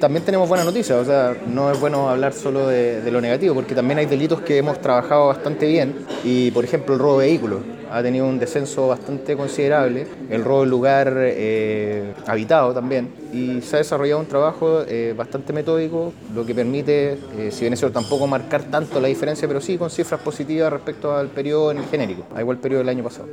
También tenemos buenas noticias, o sea, no es bueno hablar solo de, lo negativo, porque también hay delitos que hemos trabajado bastante bien y, por ejemplo, el robo de vehículos ha tenido un descenso bastante considerable, el robo de lugar eh, habitado también, y se ha desarrollado un trabajo eh, bastante metódico, lo que permite, eh, si bien eso tampoco marcar tanto la diferencia, pero sí con cifras positivas respecto al periodo en el genérico, a igual periodo del año pasado.